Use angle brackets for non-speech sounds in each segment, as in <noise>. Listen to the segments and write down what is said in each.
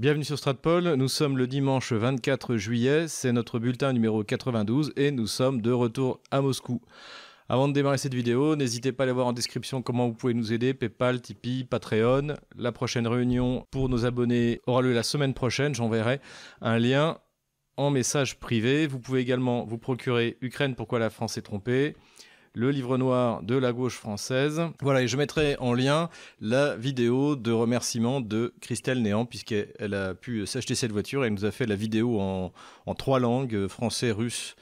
Bienvenue sur Stratpol, nous sommes le dimanche 24 juillet, c'est notre bulletin numéro 92 et nous sommes de retour à Moscou. Avant de démarrer cette vidéo, n'hésitez pas à aller voir en description comment vous pouvez nous aider, Paypal, Tipeee, Patreon. La prochaine réunion pour nos abonnés aura lieu la semaine prochaine, j'enverrai un lien en message privé. Vous pouvez également vous procurer Ukraine, pourquoi la France est trompée le livre noir de la gauche française. Voilà, et je mettrai en lien la vidéo de remerciement de Christelle Néant, puisqu'elle a pu s'acheter cette voiture. Elle nous a fait la vidéo en, trois langues, français, russe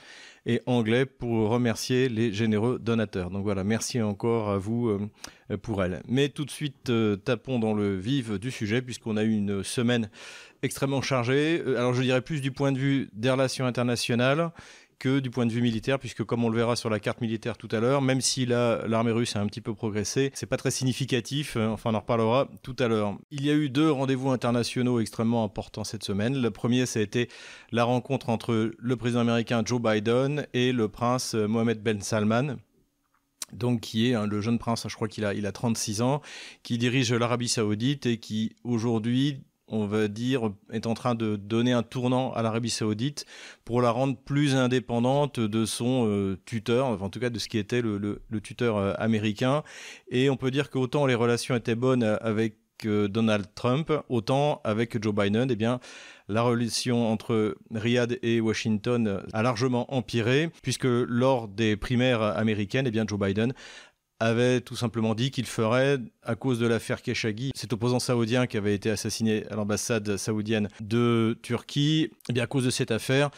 et anglais, pour remercier les généreux donateurs. Donc voilà, merci encore à vous euh, pour elle. Mais tout de suite, euh, tapons dans le vif du sujet, puisqu'on a eu une semaine extrêmement chargée. Euh, alors je dirais plus du point de vue des relations internationales que du point de vue militaire, puisque comme on le verra sur la carte militaire tout à l'heure, même si l'armée russe a un petit peu progressé, c'est pas très significatif. Euh, enfin, on en reparlera tout à l'heure. Il y a eu deux rendez-vous internationaux extrêmement importants cette semaine. Le premier, ça a été la rencontre entre le président américain Joe Biden et le prince euh, Mohamed Ben Salman donc qui est hein, le jeune prince, je crois qu'il a, il a 36 ans, qui dirige l'Arabie saoudite et qui aujourd'hui on va dire, est en train de donner un tournant à l'Arabie Saoudite pour la rendre plus indépendante de son euh, tuteur, en tout cas de ce qui était le, tuteur euh, américain. Et on peut dire qu'autant les relations étaient bonnes avec euh, Donald Trump, autant avec Joe Biden, eh bien, la relation entre Riyad et Washington a largement empiré, puisque lors des primaires américaines, eh bien, Joe Biden avait tout simplement dit qu'il ferait, à cause de l'affaire Khashoggi, cet opposant saoudien qui avait été assassiné à l'ambassade saoudienne de Turquie, eh bien à cause de cette affaire,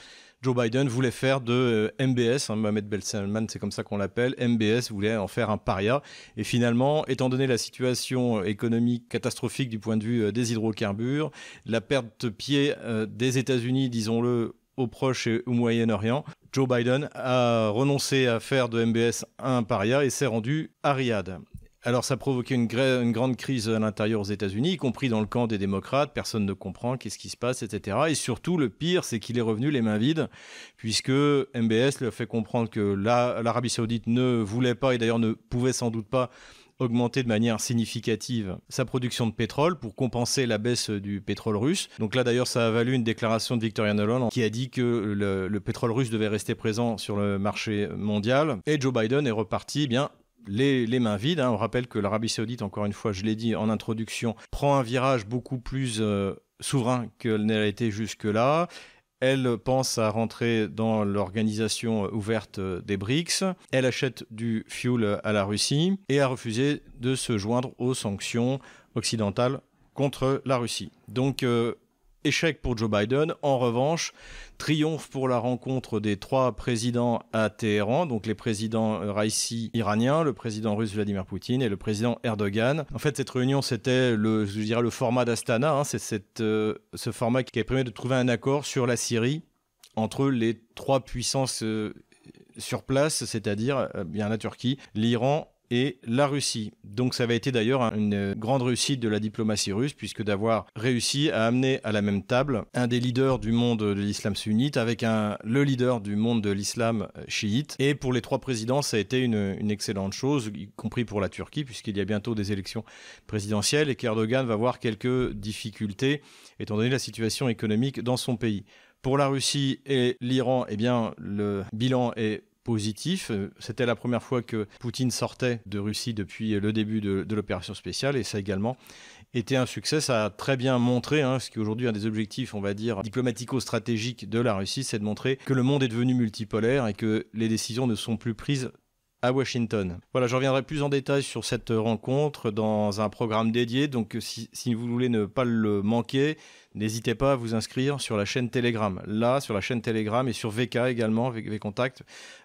Joe Biden voulait faire de euh, MBS, hein, Mohamed Ben Salman, c'est comme ça qu'on l'appelle, MBS voulait en faire un paria. Et finalement, étant donné la situation économique catastrophique du point de vue euh, des hydrocarbures, la perte de pied euh, des États-Unis, disons-le, au Proche et au Moyen-Orient, Joe Biden a renoncé à faire de MBS un paria et s'est rendu à Riyad. Alors ça a provoqué une, grande crise à l'intérieur aux États-Unis, y compris dans le camp des démocrates. Personne ne comprend qu'est-ce qui se passe, etc. Et surtout, le pire, c'est qu'il est revenu les mains vides, puisque MBS lui a fait comprendre que l'Arabie saoudite ne voulait pas, et d'ailleurs ne pouvait sans doute pas, augmenter de manière significative sa production de pétrole pour compenser la baisse du pétrole russe. Donc là d'ailleurs ça a valu une déclaration de Victoria Nuland qui a dit que le, pétrole russe devait rester présent sur le marché mondial et Joe Biden est reparti eh bien les, mains vides. Hein. On rappelle que l'Arabie saoudite, encore une fois, je l'ai dit en introduction, prend un virage beaucoup plus euh, souverain qu'elle n'a été jusque-là. Elle pense à rentrer dans l'organisation ouverte des BRICS. Elle achète du fuel à la Russie et a refusé de se joindre aux sanctions occidentales contre la Russie. Donc euh, Échec pour Joe Biden. En revanche, triomphe pour la rencontre des trois présidents à Téhéran, donc les présidents euh, Raisi iranien, le président russe Vladimir Poutine et le président Erdogan. En fait, cette réunion, c'était le, je dirais, le format d'Astana. Hein. c'est euh, ce format qui a permis de trouver un accord sur la Syrie entre les trois puissances euh, sur place, c'est-à-dire bien la Turquie, l'Iran et la Russie. Donc ça avait été d'ailleurs une grande réussite de la diplomatie russe, puisque d'avoir réussi à amener à la même table un des leaders du monde de l'islam sunnite avec un, le leader du monde de l'islam chiite. Et pour les trois présidents, ça a été une, une excellente chose, y compris pour la Turquie, puisqu'il y a bientôt des élections présidentielles et qu'Erdogan va avoir quelques difficultés, étant donné la situation économique dans son pays. Pour la Russie et l'Iran, eh bien, le bilan est positif. C'était la première fois que Poutine sortait de Russie depuis le début de, l'opération spéciale et ça a également été un succès. Ça a très bien montré, hein, ce qui est aujourd'hui un des objectifs, on va dire, diplomatico-stratégiques de la Russie, c'est de montrer que le monde est devenu multipolaire et que les décisions ne sont plus prises à Washington. Voilà, je reviendrai plus en détail sur cette rencontre dans un programme dédié. Donc, si, vous voulez ne pas le manquer, n'hésitez pas à vous inscrire sur la chaîne Telegram. Là, sur la chaîne Telegram et sur VK également, VK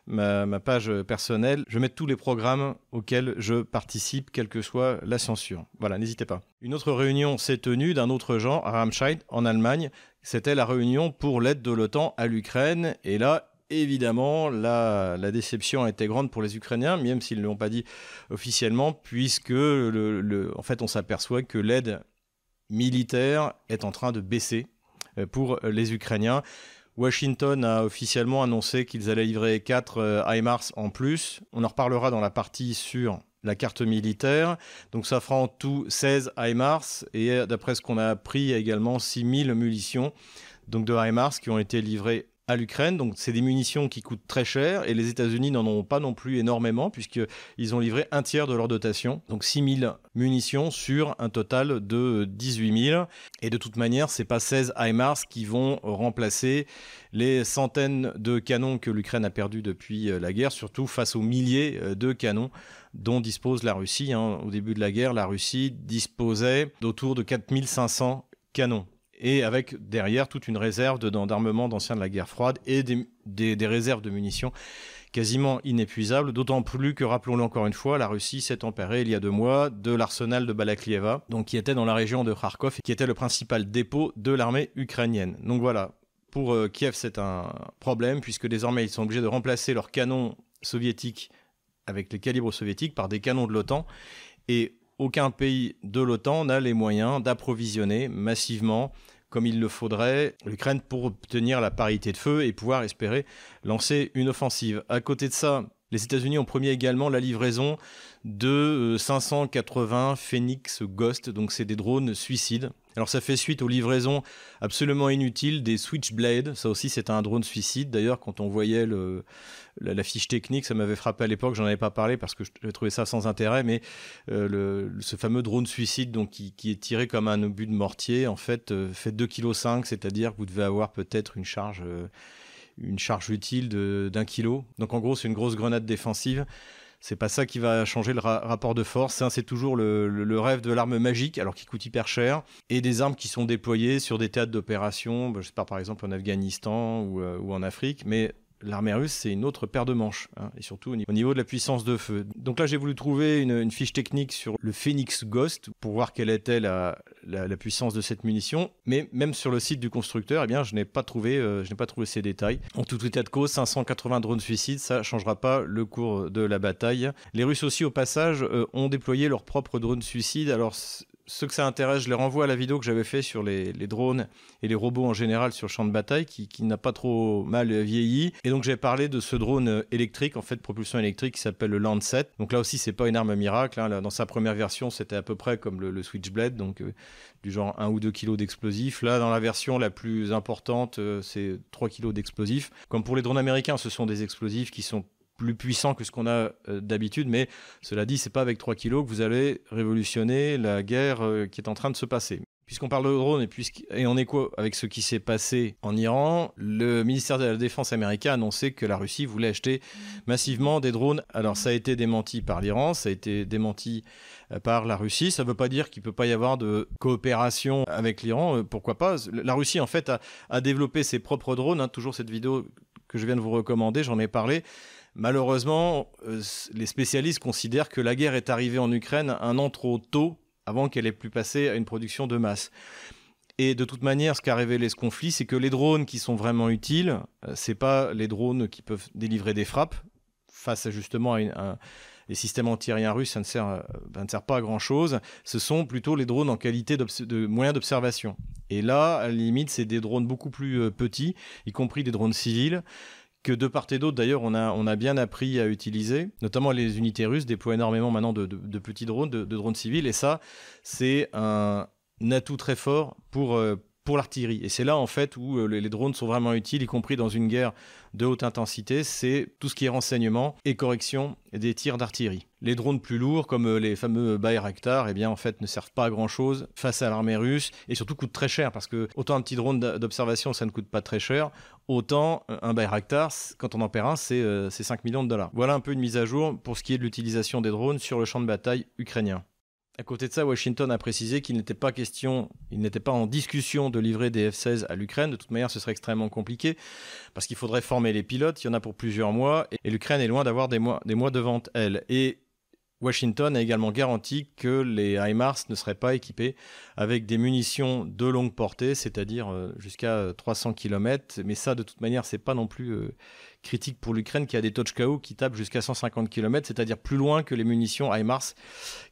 ma, ma page personnelle, je mets tous les programmes auxquels je participe, quelle que soit la censure. Voilà, n'hésitez pas. Une autre réunion s'est tenue d'un autre genre à Ramscheid, en Allemagne. C'était la réunion pour l'aide de l'OTAN à l'Ukraine. Et là, évidemment, la, déception a été grande pour les Ukrainiens, même s'ils ne l'ont pas dit officiellement, puisque en fait, on s'aperçoit que l'aide militaire est en train de baisser euh, pour les Ukrainiens. Washington a officiellement annoncé qu'ils allaient livrer 4 euh, HIMARS en plus. On en reparlera dans la partie sur la carte militaire. Donc ça fera en tout 16 HIMARS et d'après ce qu'on a appris, il y a également 6000 munitions donc de HIMARS qui ont été livrées à l'Ukraine. Donc, c'est des munitions qui coûtent très cher et les États-Unis n'en ont pas non plus énormément puisqu'ils ont livré un tiers de leur dotation. Donc, 6000 munitions sur un total de 18 000. Et de toute manière, c'est pas 16 HIMARS qui vont remplacer les centaines de canons que l'Ukraine a perdus depuis euh, la guerre, surtout face aux milliers euh, de canons dont dispose la Russie. Hein. Au début de la guerre, la Russie disposait d'autour de 4500 canons et avec derrière toute une réserve d'armement d'anciens de la guerre froide et des, réserves de munitions quasiment inépuisables, d'autant plus que, rappelons-le encore une fois, la Russie s'est emparée il y a deux mois de l'arsenal de Balaklieva, donc qui était dans la région de Kharkov, qui était le principal dépôt de l'armée ukrainienne. Donc voilà, pour euh, Kiev c'est un problème, puisque désormais ils sont obligés de remplacer leurs canons soviétiques avec les calibres soviétiques par des canons de l'OTAN, et aucun pays de l'OTAN n'a les moyens d'approvisionner massivement comme il le faudrait l'Ukraine pour obtenir la parité de feu et pouvoir espérer lancer une offensive. À côté de ça, les États-Unis ont promis également la livraison de 580 euh, Phoenix Ghost, donc c'est des drones suicides. Alors ça fait suite aux livraisons absolument inutiles des Switchblade, ça aussi c'est un drone suicide. D'ailleurs quand on voyait la, fiche technique, ça m'avait frappé à l'époque, j'en avais pas parlé parce que je trouvais ça sans intérêt, mais euh, ce fameux drone suicide donc, qui, est tiré comme un obus de mortier, en fait euh, fait 2,5 kg, c'est-à-dire que vous devez avoir peut-être une charge une charge utile d'un kilo. Donc en gros, c'est une grosse grenade défensive. C'est pas ça qui va changer le rapport de force. Hein. c'est toujours le, rêve de l'arme magique, alors qui coûte hyper cher, et des armes qui sont déployées sur des théâtres d'opération, bah, je sais pas, par exemple en Afghanistan ou, euh, ou en Afrique, mais l'armée russe, c'est une autre paire de manches, hein, et surtout au niveau de la puissance de feu. Donc là, j'ai voulu trouver une, fiche technique sur le Phoenix Ghost pour voir quelle était la, puissance de cette munition, mais même sur le site du constructeur, eh je n'ai pas trouvé, euh, pas trouvé ces détails. En tout état de cause, 580 drones suicides, ça changera pas le cours de la bataille. Les Russes aussi, au passage, euh, ont déployé leurs propres drones suicides. Alors ceux que ça intéresse, je les renvoie à la vidéo que j'avais fait sur les, drones et les robots en général sur champ de bataille, qui, n'a pas trop mal vieilli. Et donc j'ai parlé de ce drone électrique, en fait propulsion électrique, qui s'appelle le Lancet. Donc là aussi, c'est pas une arme miracle. Hein. Dans sa première version, c'était à peu près comme le, Switchblade, donc euh, du genre 1 ou 2 kg d'explosifs. Là, dans la version la plus importante, euh, c'est 3 kg d'explosifs. Comme pour les drones américains, ce sont des explosifs qui sont plus puissant que ce qu'on a euh, d'habitude, mais cela dit, c'est pas avec 3 kilos que vous allez révolutionner la guerre euh, qui est en train de se passer. Puisqu'on parle de drones et, et en écho avec ce qui s'est passé en Iran, le ministère de la Défense américain a annoncé que la Russie voulait acheter massivement des drones. Alors ça a été démenti par l'Iran, ça a été démenti euh, par la Russie. Ça ne veut pas dire qu'il ne peut pas y avoir de coopération avec l'Iran. Pourquoi pas La Russie, en fait, a, développé ses propres drones. Hein. toujours cette vidéo que je viens de vous recommander, j'en ai parlé. Malheureusement, euh, les spécialistes considèrent que la guerre est arrivée en Ukraine un an trop tôt avant qu'elle ait pu passer à une production de masse. Et de toute manière, ce qu'a révélé ce conflit, c'est que les drones qui sont vraiment utiles, euh, c'est pas les drones qui peuvent délivrer des frappes face justement à, les systèmes antiaériens russes, ça ne, sert, euh, ne sert pas à grand chose. Ce sont plutôt les drones en qualité de moyens d'observation. Et là, à la limite, c'est des drones beaucoup plus petits, y compris des drones civils, que de part et d'autre, d'ailleurs, on a, bien appris à utiliser. Notamment les unités russes déploient énormément maintenant de, petits drones, de, drones civils. Et ça, c'est un, atout très fort pour, euh, pour l'artillerie. Et c'est là, en fait, où euh, les drones sont vraiment utiles, y compris dans une guerre de haute intensité. C'est tout ce qui est renseignement et correction des tirs d'artillerie. Les drones plus lourds, comme euh, les fameux Bayraktar, eh bien, en fait, ne servent pas à grand-chose face à l'armée russe et surtout coûtent très cher parce que autant un petit drone d'observation, ça ne coûte pas très cher, autant un Bayraktar, quand on en perd un, c'est 5 millions de dollars. Voilà un peu une mise à jour pour ce qui est de l'utilisation des drones sur le champ de bataille ukrainien. À côté de ça, Washington a précisé qu'il n'était pas question, il n'était pas en discussion de livrer des F-16 à l'Ukraine. De toute manière, ce serait extrêmement compliqué parce qu'il faudrait former les pilotes. Il y en a pour plusieurs mois et l'Ukraine est loin d'avoir des mois, des mois de vente, elle. Et Washington a également garanti que les HIMARS ne seraient pas équipés avec des munitions de longue portée, c'est-à-dire euh, jusqu'à 300 km. Mais ça, de toute manière, c'est pas non plus euh, critique pour l'Ukraine qui a des Tochkao qui tapent jusqu'à 150 km, c'est-à-dire plus loin que les munitions HIMARS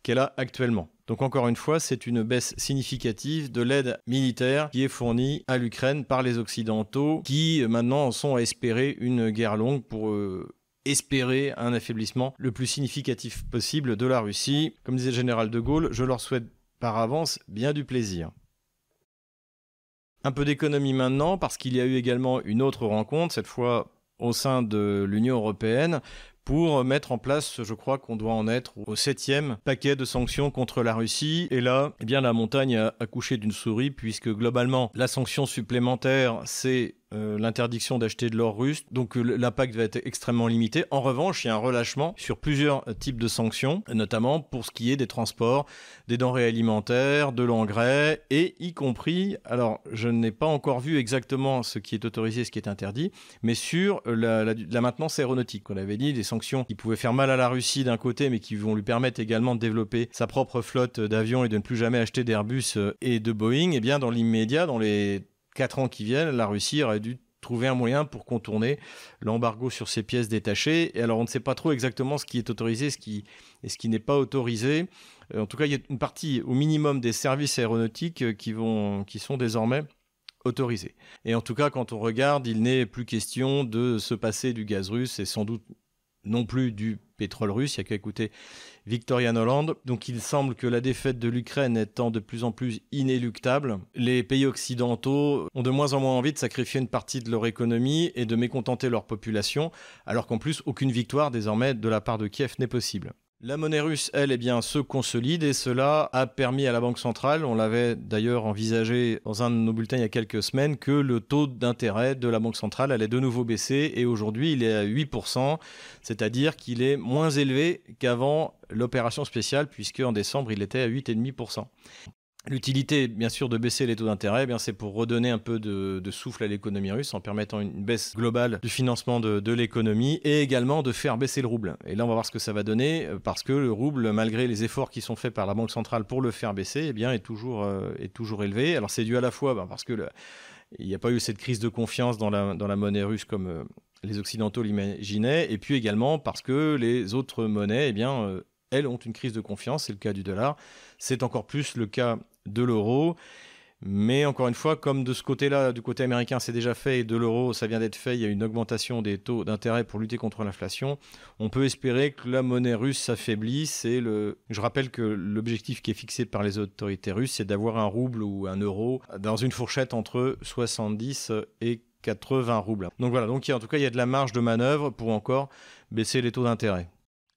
qu'elle a actuellement. Donc encore une fois, c'est une baisse significative de l'aide militaire qui est fournie à l'Ukraine par les Occidentaux qui maintenant sont à espérer une guerre longue pour... Euh, espérer un affaiblissement le plus significatif possible de la Russie. Comme disait le général de Gaulle, je leur souhaite par avance bien du plaisir. Un peu d'économie maintenant, parce qu'il y a eu également une autre rencontre, cette fois au sein de l'Union européenne, pour mettre en place, je crois qu'on doit en être au septième paquet de sanctions contre la Russie. Et là, eh bien, la montagne a accouché d'une souris, puisque globalement, la sanction supplémentaire, c'est euh, l'interdiction d'acheter de l'or russe. Donc euh, l'impact va être extrêmement limité. En revanche, il y a un relâchement sur plusieurs types de sanctions, notamment pour ce qui est des transports, des denrées alimentaires, de l'engrais, et y compris, alors je n'ai pas encore vu exactement ce qui est autorisé ce qui est interdit, mais sur la, la maintenance aéronautique. On avait dit des sanctions qui pouvaient faire mal à la Russie d'un côté, mais qui vont lui permettre également de développer sa propre flotte d'avions et de ne plus jamais acheter d'Airbus euh, et de Boeing. Et eh bien dans l'immédiat, dans les 4 ans qui viennent, la Russie aurait dû trouver un moyen pour contourner l'embargo sur ces pièces détachées. Et alors, on ne sait pas trop exactement ce qui est autorisé ce qui, et ce qui n'est pas autorisé. Euh, en tout cas, il y a une partie au minimum des services aéronautiques euh, qui, vont, qui sont désormais autorisés. Et en tout cas, quand on regarde, il n'est plus question de se passer du gaz russe et sans doute non plus du pétrole russe. Il n'y a qu'à écouter Victoria Noland. Donc il semble que la défaite de l'Ukraine étant de plus en plus inéluctable, les pays occidentaux ont de moins en moins envie de sacrifier une partie de leur économie et de mécontenter leur population, alors qu'en plus aucune victoire désormais de la part de Kiev n'est possible. La monnaie russe, elle, eh bien, se consolide et cela a permis à la Banque centrale, on l'avait d'ailleurs envisagé dans un de nos bulletins il y a quelques semaines, que le taux d'intérêt de la Banque centrale allait de nouveau baisser et aujourd'hui il est à 8%, c'est-à-dire qu'il est moins élevé qu'avant l'opération spéciale puisque en décembre il était à 8,5%. L'utilité, bien sûr, de baisser les taux d'intérêt, eh c'est pour redonner un peu de, souffle à l'économie russe en permettant une baisse globale du financement de, l'économie et également de faire baisser le rouble. Et là, on va voir ce que ça va donner euh, parce que le rouble, malgré les efforts qui sont faits par la Banque centrale pour le faire baisser, eh bien, est toujours, euh, est toujours élevé. Alors, c'est dû à la fois ben, parce que il n'y a pas eu cette crise de confiance dans la, dans la monnaie russe comme euh, les Occidentaux l'imaginaient, et puis également parce que les autres monnaies, eh bien, elles ont une crise de confiance, c'est le cas du dollar. C'est encore plus le cas de l'euro. Mais encore une fois, comme de ce côté-là, du côté américain, c'est déjà fait et de l'euro, ça vient d'être fait, il y a une augmentation des taux d'intérêt pour lutter contre l'inflation. On peut espérer que la monnaie russe s'affaiblisse. Je rappelle que l'objectif qui est fixé par les autorités russes, c'est d'avoir un rouble ou un euro dans une fourchette entre 70 et 80 roubles. Donc voilà, donc en tout cas, il y a de la marge de manœuvre pour encore baisser les taux d'intérêt.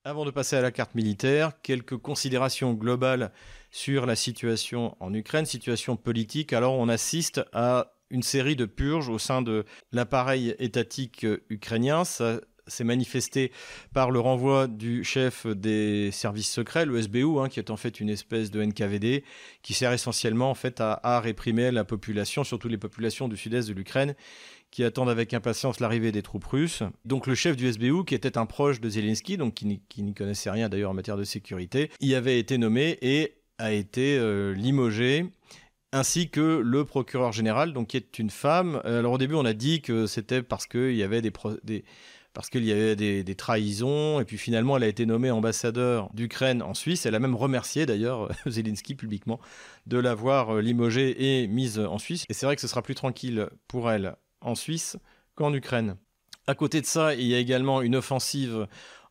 Avant de passer à la carte militaire, quelques considérations globales sur la situation en Ukraine, situation politique. Alors on assiste à une série de purges au sein de l'appareil étatique ukrainien. Ça s'est manifesté par le renvoi du chef des services secrets, le SBU, hein, qui est en fait une espèce de NKVD, qui sert essentiellement en fait à réprimer la population, surtout les populations du sud-est de l'Ukraine, qui attendent avec impatience l'arrivée des troupes russes. Donc le chef du SBU, qui était un proche de Zelensky, donc qui n'y connaissait rien d'ailleurs en matière de sécurité, y avait été nommé et a été euh, limogé ainsi que le procureur général, donc qui est une femme. Alors au début, on a dit que c'était parce qu'il y avait des, parce qu'il y avait des, trahisons, et puis finalement, elle a été nommée ambassadeur d'Ukraine en Suisse. Elle a même remercié d'ailleurs <laughs> Zelensky publiquement de l'avoir euh, limogée et mise en Suisse. Et c'est vrai que ce sera plus tranquille pour elle en Suisse qu'en Ukraine. À côté de ça, il y a également une offensive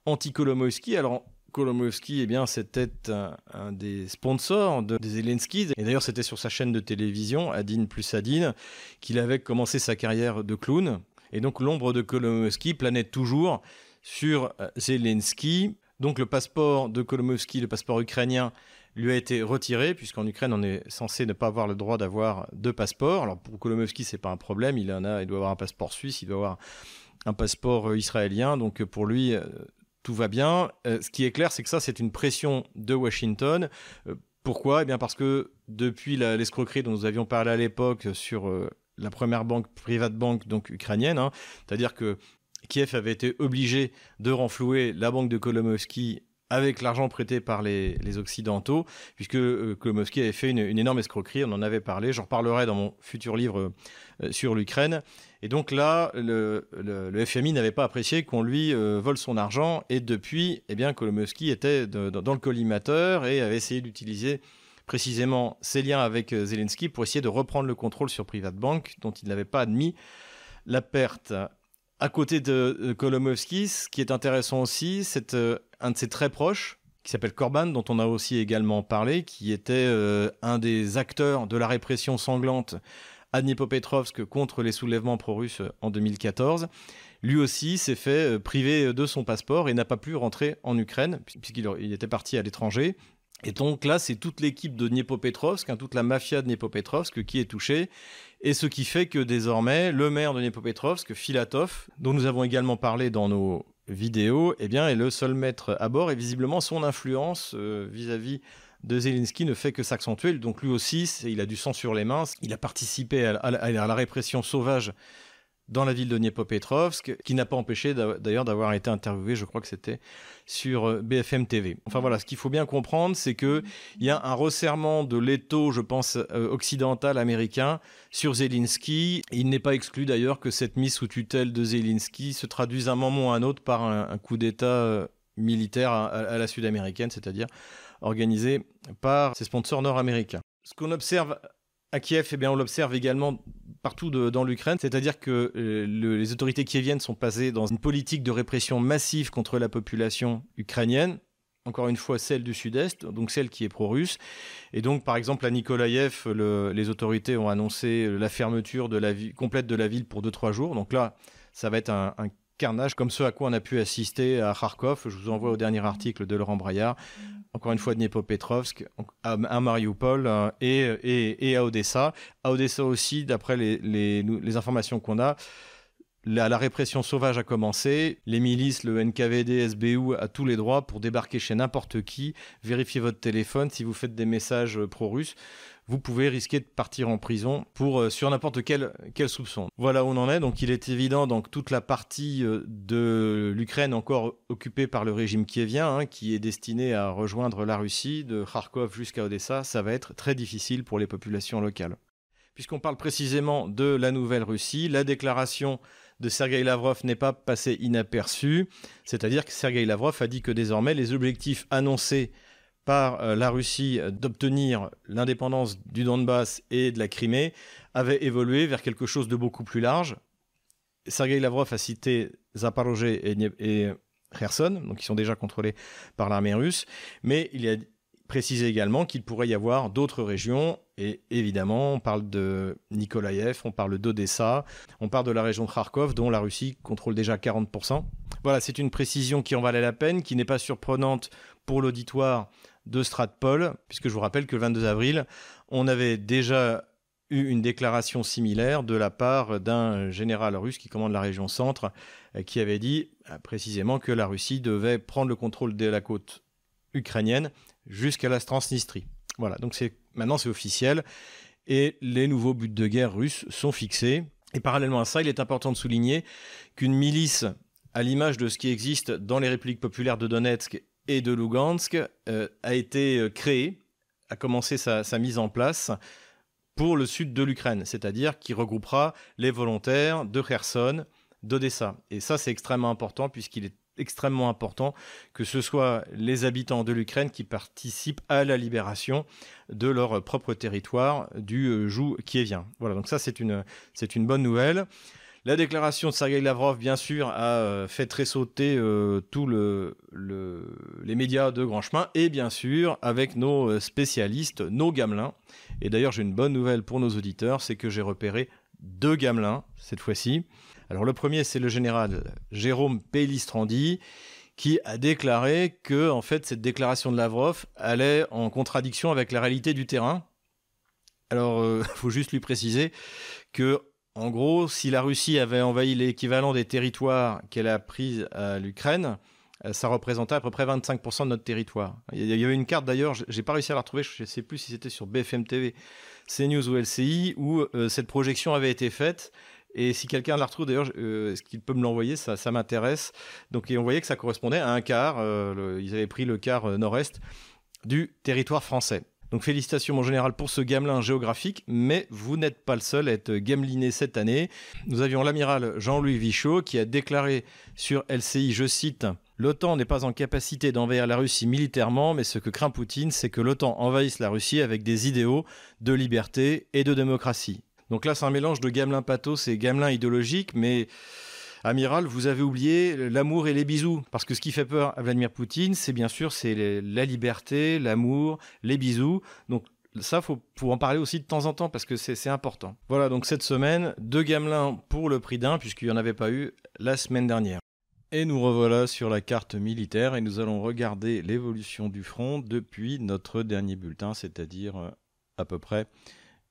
anti-Kolomowski. Alors, Kolomowski, eh bien, c'était un, des sponsors de, Zelensky. Et d'ailleurs, c'était sur sa chaîne de télévision, Adine plus Adine, qu'il avait commencé sa carrière de clown. Et donc, l'ombre de Kolomowski planait toujours sur euh, Zelensky. Donc, le passeport de Kolomowski, le passeport ukrainien, lui a été retiré, puisqu'en Ukraine, on est censé ne pas avoir le droit d'avoir deux passeports. Alors pour Kolomowski, c'est pas un problème, il en a, il doit avoir un passeport suisse, il doit avoir un passeport euh, israélien, donc euh, pour lui, euh, tout va bien. ce qui est clair, c'est que ça, c'est une pression de Washington. pourquoi? Eh bien parce que depuis l'escroquerie dont nous avions parlé à l'époque sur la première banque, private bank, donc ukrainienne, hein, c'est-à-dire que Kiev avait été obligé de renflouer la banque de Kolomowski avec l'argent prêté par les, Occidentaux, puisque euh, avait fait une, énorme escroquerie, on en avait parlé, j'en reparlerai dans mon futur livre euh, sur l'Ukraine. Et donc là, le, FMI n'avait pas apprécié qu'on lui euh, vole son argent, et depuis, eh bien, Kolomowski était dans le collimateur et avait essayé d'utiliser précisément ses liens avec Zelensky pour essayer de reprendre le contrôle sur Private Bank, dont il n'avait pas admis la perte À côté de Kolomovski, ce qui est intéressant aussi, c'est un de ses très proches, qui s'appelle Korban, dont on a aussi également parlé, qui était un des acteurs de la répression sanglante à Dnipropetrovsk contre les soulèvements pro-russes en 2014 lui aussi s'est fait priver de son passeport et n'a pas pu rentrer en Ukraine, puisqu'il était parti à l'étranger. Et donc là, c'est toute l'équipe de Dniepopetrovsk, hein, toute la mafia de Dniepopetrovsk qui est touchée. Et ce qui fait que désormais, le maire de Dniepopetrovsk, Filatov, dont nous avons également parlé dans nos vidéos, eh bien, est le seul maître à bord. Et visiblement, son influence euh, vis-à-vis de Zelensky ne fait que s'accentuer. Donc lui aussi, il a du sang sur les mains. Il a participé à la répression sauvage dans la ville de Dniepopetrovsk, qui n'a pas empêché d'ailleurs d'avoir été interviewé, je crois que c'était sur euh, BFM TV. Enfin voilà, ce qu'il faut bien comprendre, c'est qu'il y a un resserrement de l'étau, je pense, euh, occidental américain sur Zelensky. Il n'est pas exclu d'ailleurs que cette mise sous tutelle de Zelensky se traduise un moment ou un autre par un, coup d'État euh, militaire à la sud-américaine, c'est-à-dire organisé par ses sponsors nord-américains. Ce qu'on observe à Kiev, eh bien, on l'observe également partout dans l'Ukraine, c'est-à-dire que euh, les autorités kieviennes sont passées dans une politique de répression massive contre la population ukrainienne, encore une fois celle du sud-est, donc celle qui est pro-russe. Et donc, par exemple, à Nikolaïev, les autorités ont annoncé la fermeture de la complète de la ville pour 2-3 jours. Donc là, ça va être un, un carnage comme ce à quoi on a pu assister à Kharkov. Je vous envoie au dernier article de Laurent Braillard. Encore une fois, Dniepopetrovsk, à, Mariupol euh, et, et, à Odessa. À Odessa aussi, d'après les, les, informations qu'on a, la, répression sauvage a commencé. Les milices, le NKVD, SBU, a tous les droits pour débarquer chez n'importe qui, vérifier votre téléphone si vous faites des messages pro-russes vous pouvez risquer de partir en prison pour euh, sur n'importe quel, quel soupçon. Voilà où on en est. Donc il est évident donc toute la partie euh, de l'Ukraine encore occupée par le régime kievien, hein, qui est destiné à rejoindre la Russie de Kharkov jusqu'à Odessa, ça va être très difficile pour les populations locales. Puisqu'on parle précisément de la nouvelle Russie, la déclaration de Sergei Lavrov n'est pas passée inaperçue, c'est-à-dire que Sergei Lavrov a dit que désormais les objectifs annoncés par euh, la Russie d'obtenir l'indépendance du Donbass et de la Crimée avait évolué vers quelque chose de beaucoup plus large. Sergei Lavrov a cité Zaporozhye et, Kherson, donc qui sont déjà contrôlés par l'armée russe, mais il a précisé également qu'il pourrait y avoir d'autres régions, et évidemment, on parle de Nikolaïev, on parle d'Odessa, on parle de la région de Kharkov, dont la Russie contrôle déjà 40%. Voilà, c'est une précision qui en valait la peine, qui n'est pas surprenante pour l'auditoire de Stratpol, puisque je vous rappelle que le 22 avril, on avait déjà eu une déclaration similaire de la part d'un général russe qui commande la région centre, euh, qui avait dit euh, précisément que la Russie devait prendre le contrôle de la côte ukrainienne jusqu'à la Transnistrie. Voilà, donc c'est maintenant c'est officiel et les nouveaux buts de guerre russes sont fixés. Et parallèlement à ça, il est important de souligner qu'une milice, à l'image de ce qui existe dans les républiques populaires de Donetsk et de Lugansk euh, a été euh, créé, a commencé sa, mise en place pour le sud de l'Ukraine, c'est-à-dire qui regroupera les volontaires de Kherson, d'Odessa. Et ça, c'est extrêmement important puisqu'il est extrêmement important que ce soit les habitants de l'Ukraine qui participent à la libération de leur propre territoire du euh, joug kievien. Voilà, donc ça c'est une, c'est une bonne nouvelle. La déclaration de Sergei Lavrov, bien sûr, a euh, fait tressauter euh, tous le, les médias de grand chemin et bien sûr avec nos euh, spécialistes, nos gamelins. Et d'ailleurs, j'ai une bonne nouvelle pour nos auditeurs, c'est que j'ai repéré deux gamelins cette fois-ci. Alors le premier, c'est le général Jérôme Pellistrandi qui a déclaré que en fait cette déclaration de Lavrov allait en contradiction avec la réalité du terrain. Alors, il <laughs> faut juste lui préciser que en gros, si la Russie avait envahi l'équivalent des territoires qu'elle a pris à l'Ukraine, euh, ça représentait à peu près 25% de notre territoire. Il y avait une carte d'ailleurs, j'ai pas réussi à la retrouver, je ne sais plus si c'était sur BFM TV, CNews ou LCI, où euh, cette projection avait été faite. Et si quelqu'un la retrouve, d'ailleurs, euh, est-ce qu'il peut me l'envoyer? Ça, ça m'intéresse. Donc, on voyait que ça correspondait à un quart. ils avaient pris le quart nord-est du territoire français. Donc félicitations mon général pour ce gamelin géographique, mais vous n'êtes pas le seul à être gameliné cette année. Nous avions l'amiral Jean-Louis Vichot qui a déclaré sur LCI, je cite, L'OTAN n'est pas en capacité d'envahir la Russie militairement, mais ce que craint Poutine, c'est que l'OTAN envahisse la Russie avec des idéaux de liberté et de démocratie. Donc là, c'est un mélange de gamelin pathos et gamelin idéologique, mais Amiral, vous avez oublié l'amour et les bisous. Parce que ce qui fait peur à Vladimir Poutine, c'est bien sûr la liberté, l'amour, les bisous. Donc ça, faut, faut en parler aussi de temps en temps parce que c'est important. Voilà, donc cette semaine, deux gamelins pour le prix d'un, puisqu'il n'y en avait pas eu la semaine dernière. Et nous revoilà sur la carte militaire et nous allons regarder l'évolution du front depuis notre dernier bulletin, c'est-à-dire euh, à peu près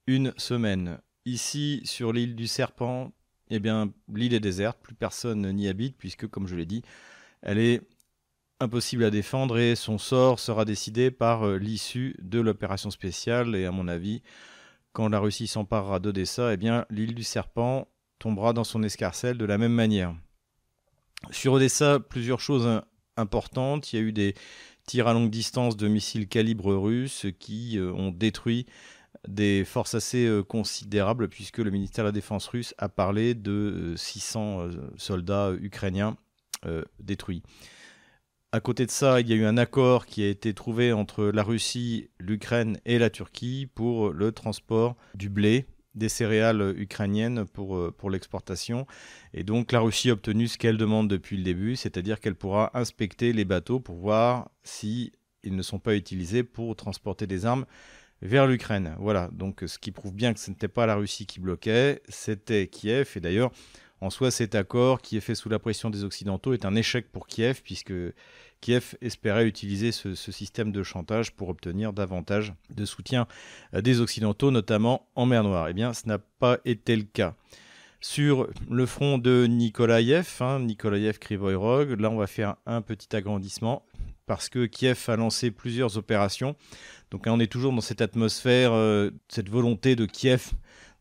une semaine. Ici, sur l'île du Serpent, eh l'île est déserte, plus personne n'y habite puisque, comme je l'ai dit, elle est impossible à défendre et son sort sera décidé par euh, l'issue de l'opération spéciale. Et à mon avis, quand la Russie s'emparera d'Odessa, eh bien, l'île du Serpent tombera dans son escarcelle de la même manière. Sur Odessa, plusieurs choses importantes. Il y a eu des tirs à longue distance de missiles calibre russe qui euh, ont détruit des forces assez euh, considérables puisque le ministère de la Défense russe a parlé de 600 soldats ukrainiens détruits. À côté de ça, il y a eu un accord qui a été trouvé entre la Russie, l'Ukraine et la Turquie pour le transport du blé, des céréales ukrainiennes pour, euh, pour l'exportation. Et donc la Russie a obtenu ce qu'elle demande depuis le début, c'est-à-dire qu'elle pourra inspecter les bateaux pour voir si ils ne sont pas utilisés pour transporter des armes vers l'Ukraine. Voilà, donc ce qui prouve bien que ce n'était pas la Russie qui bloquait, c'était Kiev. Et d'ailleurs, en soi, cet accord qui est fait sous la pression des Occidentaux est un échec pour Kiev, puisque Kiev espérait utiliser ce, système de chantage pour obtenir davantage de soutien des Occidentaux, notamment en mer Noire. Eh bien, ce n'a pas été le cas. Sur le front de Nikolaïev, hein, Nikolaïev Krivoy là on va faire un petit agrandissement parce que Kiev a lancé plusieurs opérations. Donc on est toujours dans cette atmosphère, euh, cette volonté de Kiev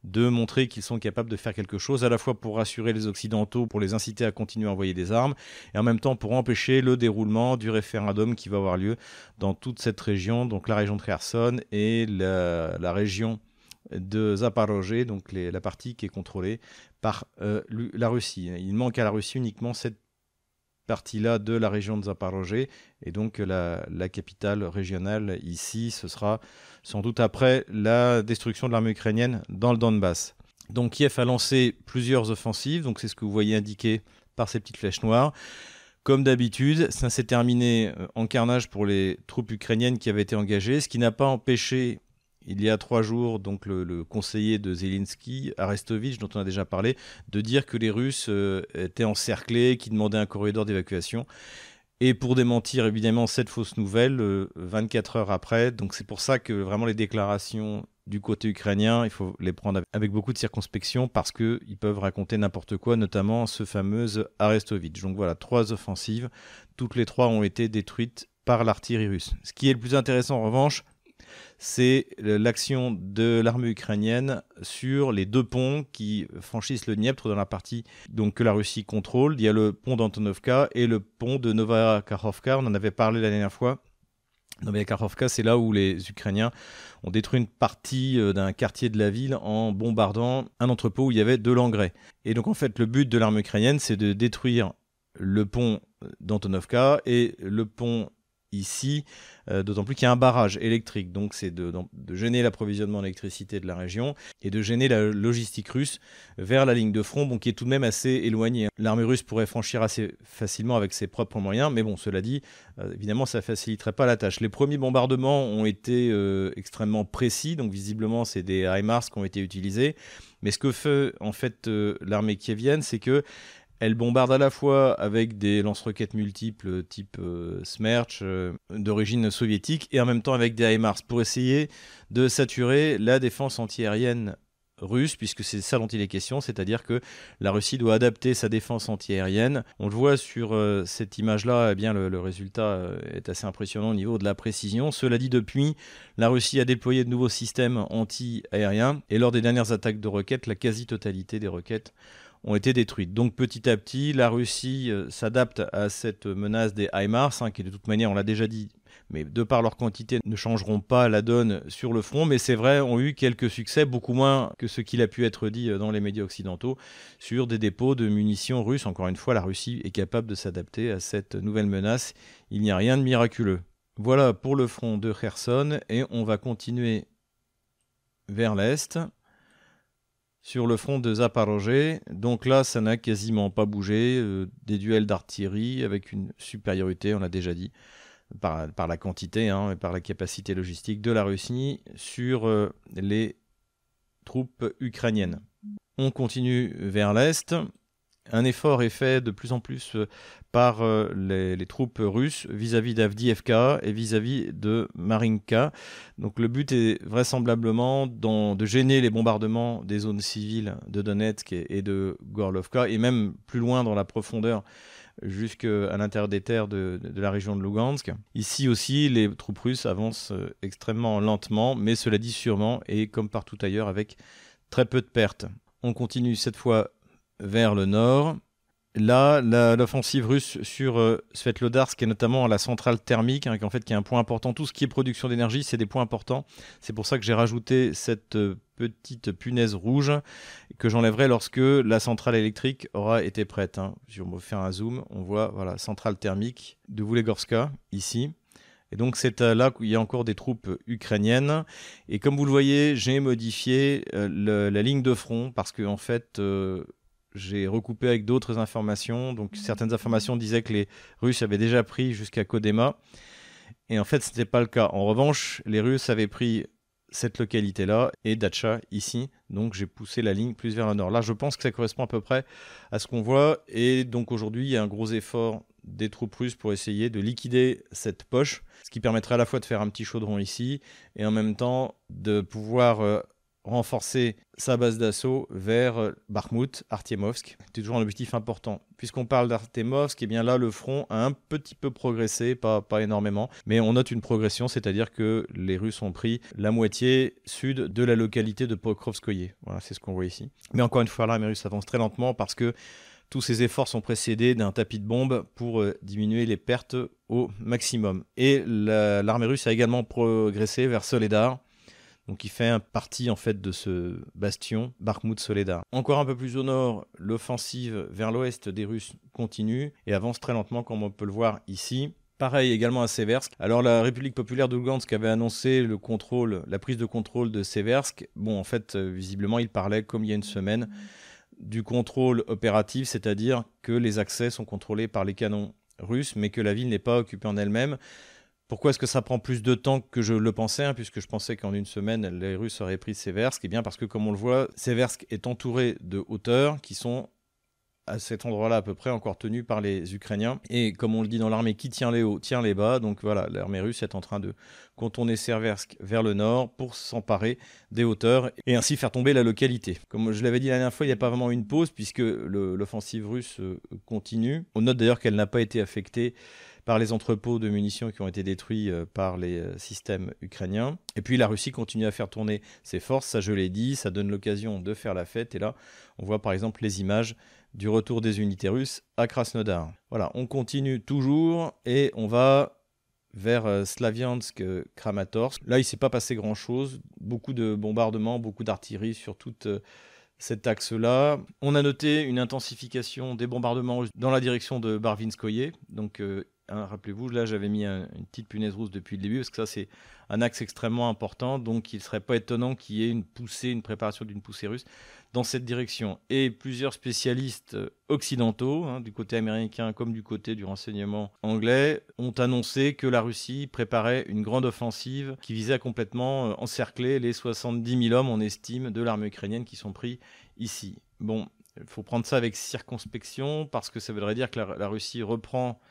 de montrer qu'ils sont capables de faire quelque chose, à la fois pour rassurer les Occidentaux, pour les inciter à continuer à envoyer des armes, et en même temps pour empêcher le déroulement du référendum qui va avoir lieu dans toute cette région, donc la région de Kherson et la, région de Zaporozhye, donc la partie qui est contrôlée par euh, la Russie. Il manque à la Russie uniquement cette partie-là de la région de Zaporozhye. Et donc la, capitale régionale ici, ce sera sans doute après la destruction de l'armée ukrainienne dans le Donbass. Donc Kiev a lancé plusieurs offensives, donc c'est ce que vous voyez indiqué par ces petites flèches noires. Comme d'habitude, ça s'est terminé euh, en carnage pour les troupes ukrainiennes qui avaient été engagées, ce qui n'a pas empêché il y a trois jours, donc le, conseiller de Zelensky, Arestovitch, dont on a déjà parlé, de dire que les Russes euh, étaient encerclés, qu'ils demandaient un corridor d'évacuation. Et pour démentir évidemment cette fausse nouvelle, 24 euh, heures après, donc c'est pour ça que vraiment les déclarations du côté ukrainien, il faut les prendre avec beaucoup de circonspection parce qu'ils peuvent raconter n'importe quoi, notamment ce fameux Arestovitch. Donc voilà, trois offensives, toutes les trois ont été détruites par l'artillerie russe. Ce qui est le plus intéressant en revanche, c'est l'action de l'armée ukrainienne sur les deux ponts qui franchissent le Dniepr dans la partie donc, que la Russie contrôle. Il y a le pont d'Antonovka et le pont de Novaya-Kakhovka. On en avait parlé la dernière fois. Novaya-Kakhovka, c'est là où les Ukrainiens ont détruit une partie euh, d'un quartier de la ville en bombardant un entrepôt où il y avait de l'engrais. Et donc en fait, le but de l'armée ukrainienne, c'est de détruire le pont d'Antonovka et le pont ici, euh, d'autant plus qu'il y a un barrage électrique. Donc c'est de, gêner l'approvisionnement d'électricité de la région et de gêner la logistique russe vers la ligne de front, bon, qui est tout de même assez éloignée. L'armée russe pourrait franchir assez facilement avec ses propres moyens, mais bon, cela dit, euh, évidemment, ça ne faciliterait pas la tâche. Les premiers bombardements ont été euh, extrêmement précis, donc visiblement, c'est des HIMARS qui ont été utilisés. Mais ce que fait en fait l'armée kievienne, c'est que elle bombarde à la fois avec des lance-roquettes multiples type euh, Smerch euh, d'origine soviétique et en même temps avec des HIMARS pour essayer de saturer la défense antiaérienne russe, puisque c'est ça dont il est question, c'est-à-dire que la Russie doit adapter sa défense antiaérienne. On le voit sur euh, cette image-là, eh bien le, résultat est assez impressionnant au niveau de la précision. Cela dit, depuis, la Russie a déployé de nouveaux systèmes anti-aériens, et lors des dernières attaques de roquettes, la quasi-totalité des roquettes ont été détruites. Donc petit à petit, la Russie euh, s'adapte à cette menace des HIMARS, hein, qui de toute manière, on l'a déjà dit, mais de par leur quantité, ne changeront pas la donne sur le front. Mais c'est vrai, ont eu quelques succès, beaucoup moins que ce qu'il a pu être dit euh, dans les médias occidentaux, sur des dépôts de munitions russes. Encore une fois, la Russie est capable de s'adapter à cette nouvelle menace. Il n'y a rien de miraculeux. Voilà pour le front de Kherson, et on va continuer vers l'est sur le front de Zaporozhye. Donc là, ça n'a quasiment pas bougé. Euh, des duels d'artillerie avec une supériorité, on l'a déjà dit, par, la quantité hein, et par la capacité logistique de la Russie sur euh, les troupes ukrainiennes. On continue vers l'est un effort est fait de plus en plus euh, par euh, les, troupes russes vis-à-vis d'Avdiivka et vis-à-vis de Marinka. Donc le but est vraisemblablement de gêner les bombardements des zones civiles de Donetsk et, de Gorlovka, et même plus loin dans la profondeur jusqu'à l'intérieur des terres de, de, la région de Lugansk. Ici aussi, les troupes russes avancent euh, extrêmement lentement, mais cela dit sûrement, et comme partout ailleurs, avec très peu de pertes. On continue cette fois vers le nord. Là, l'offensive russe sur euh, Svetlodarsk et notamment la centrale thermique, hein, qui en fait qui est un point important. Tout ce qui est production d'énergie, c'est des points importants. C'est pour ça que j'ai rajouté cette euh, petite punaise rouge que j'enlèverai lorsque la centrale électrique aura été prête. Hein. Si on faire un zoom, on voit voilà centrale thermique de Vulegorska ici. Et donc c'est euh, là qu'il y a encore des troupes ukrainiennes. Et comme vous le voyez, j'ai modifié la ligne de front parce que en fait j'ai recoupé avec d'autres informations. Donc certaines informations disaient que les Russes avaient déjà pris jusqu'à Kodema. Et en fait, ce n'était pas le cas. En revanche, les Russes avaient pris cette localité-là et Dacha ici. Donc j'ai poussé la ligne plus vers le nord. Là, je pense que ça correspond à peu près à ce qu'on voit. Et donc aujourd'hui, il y a un gros effort des troupes russes pour essayer de liquider cette poche, ce qui permettrait à la fois de faire un petit chaudron ici et en même temps de pouvoir euh, renforcer sa base d'assaut vers Bakhmut, Artiemovsk. C'est toujours un objectif important. Puisqu'on parle d'Artiemovsk, et eh bien là, le front a un petit peu progressé, pas, pas énormément, mais on note une progression, c'est-à-dire que les Russes ont pris la moitié sud de la localité de Pokrovskoye. Voilà, c'est ce qu'on voit ici. Mais encore une fois, l'armée russe avance très lentement parce que tous ces efforts sont précédés d'un tapis de bombes pour euh, diminuer les pertes au maximum. Et l'armée russe a également progressé vers Soledar, donc il fait partie en fait de ce bastion Bakhmut Soledar. Encore un peu plus au nord, l'offensive vers l'ouest des Russes continue et avance très lentement comme on peut le voir ici. Pareil également à Seversk. Alors la République populaire de Lugansk avait annoncé la prise de contrôle de Seversk. Bon en fait euh, visiblement il parlait comme il y a une semaine du contrôle opératif, c'est-à-dire que les accès sont contrôlés par les canons russes, mais que la ville n'est pas occupée en elle-même. Pourquoi est-ce que ça prend plus de temps que je le pensais hein, Puisque je pensais qu'en une semaine, les Russes auraient pris Seversk? Eh bien parce que, comme on le voit, Seversk est entouré de hauteurs qui sont à cet endroit-là à peu près encore tenues par les Ukrainiens. Et comme on le dit dans l'armée, qui tient les hauts tient les bas. Donc voilà, l'armée russe est en train de contourner Seversk vers le nord pour s'emparer des hauteurs et ainsi faire tomber la localité. Comme je l'avais dit la dernière fois, il n'y a pas vraiment une pause puisque l'offensive russe euh, continue. On note d'ailleurs qu'elle n'a pas été affectée par les entrepôts de munitions qui ont été détruits euh, par les euh, systèmes ukrainiens. Et puis la Russie continue à faire tourner ses forces, ça je l'ai dit, ça donne l'occasion de faire la fête. Et là, on voit par exemple les images du retour des unités russes à Krasnodar. Voilà, on continue toujours et on va vers euh, Slaviansk, Kramatorsk. Là, il ne s'est pas passé grand-chose. Beaucoup de bombardements, beaucoup d'artillerie sur toute cet axe-là. On a noté une intensification des bombardements dans la direction de Barvinskoye. Donc, Hein, rappelez-vous, là j'avais mis une petite punaise rousse depuis le début parce que ça c'est un axe extrêmement important, donc il ne serait pas étonnant qu'il y ait une poussée, une préparation d'une poussée russe dans cette direction. Et plusieurs spécialistes euh, occidentaux, hein, du côté américain comme du côté du renseignement anglais, ont annoncé que la Russie préparait une grande offensive qui visait à complètement euh, encercler les 70 000 hommes, on estime, de l'armée ukrainienne qui sont pris ici. Bon, il faut prendre ça avec circonspection parce que ça voudrait dire que la Russie reprend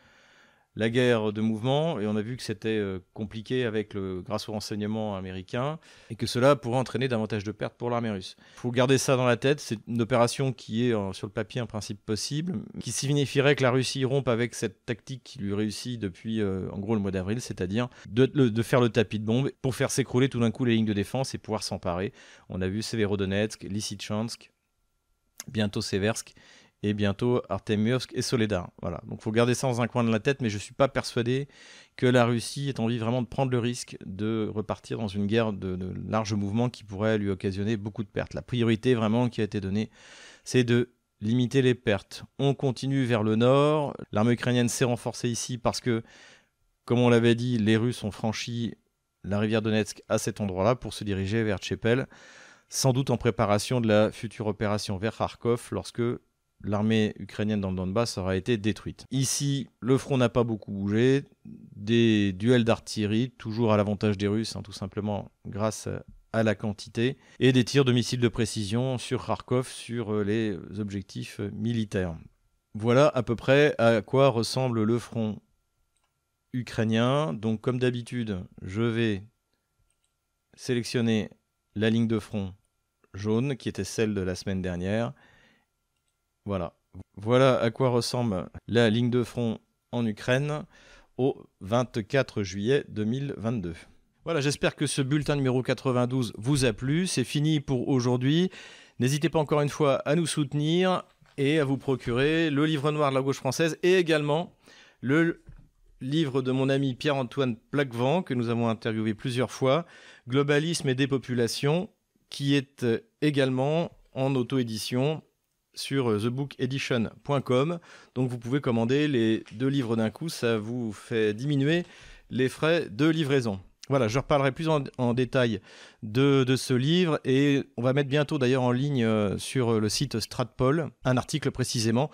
la guerre de mouvement, et on a vu que c'était euh, compliqué avec le, grâce au renseignement américain, et que cela pourrait entraîner davantage de pertes pour l'armée russe. Il faut garder ça dans la tête, c'est une opération qui est sur le papier un principe possible, qui signifierait que la Russie rompe avec cette tactique qui lui réussit depuis euh, en gros le mois d'avril, c'est-à-dire de, de, faire le tapis de bombe pour faire s'écrouler tout d'un coup les lignes de défense et pouvoir s'emparer. On a vu Severodonetsk, Lysychansk, bientôt Seversk, et bientôt Artemiovsk et Soledar. Voilà. Donc faut garder ça dans un coin de la tête, mais je ne suis pas persuadé que la Russie ait envie vraiment de prendre le risque de repartir dans une guerre de, large mouvement qui pourrait lui occasionner beaucoup de pertes. La priorité vraiment qui a été donnée, c'est de limiter les pertes. On continue vers le nord. L'armée ukrainienne s'est renforcée ici parce que, comme on l'avait dit, les Russes ont franchi la rivière Donetsk à cet endroit-là pour se diriger vers Tchepel. sans doute en préparation de la future opération vers Kharkov lorsque l'armée ukrainienne dans le Donbass aura été détruite. Ici, le front n'a pas beaucoup bougé, des duels d'artillerie, toujours à l'avantage des Russes, hein, tout simplement grâce à la quantité, et des tirs de missiles de précision sur Kharkov, sur euh, les objectifs militaires. Voilà à peu près à quoi ressemble le front ukrainien. Donc comme d'habitude, je vais sélectionner la ligne de front jaune, qui était celle de la semaine dernière, voilà. Voilà à quoi ressemble la ligne de front en Ukraine au 24 juillet 2022. Voilà, j'espère que ce bulletin numéro 92 vous a plu. C'est fini pour aujourd'hui. N'hésitez pas encore une fois à nous soutenir et à vous procurer le livre noir de la gauche française et également le livre de mon ami Pierre-Antoine Plaquevent que nous avons interviewé plusieurs fois, Globalisme et dépopulation, qui est également en auto-édition sur euh, thebookedition.com. Donc vous pouvez commander les deux livres d'un coup, ça vous fait diminuer les frais de livraison. Voilà, je reparlerai plus en, détail de, ce livre et on va mettre bientôt d'ailleurs en ligne euh, sur le site Stratpol un article précisément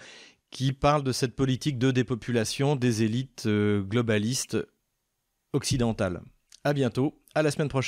qui parle de cette politique de dépopulation des élites euh, globalistes occidentales. À bientôt, à la semaine prochaine.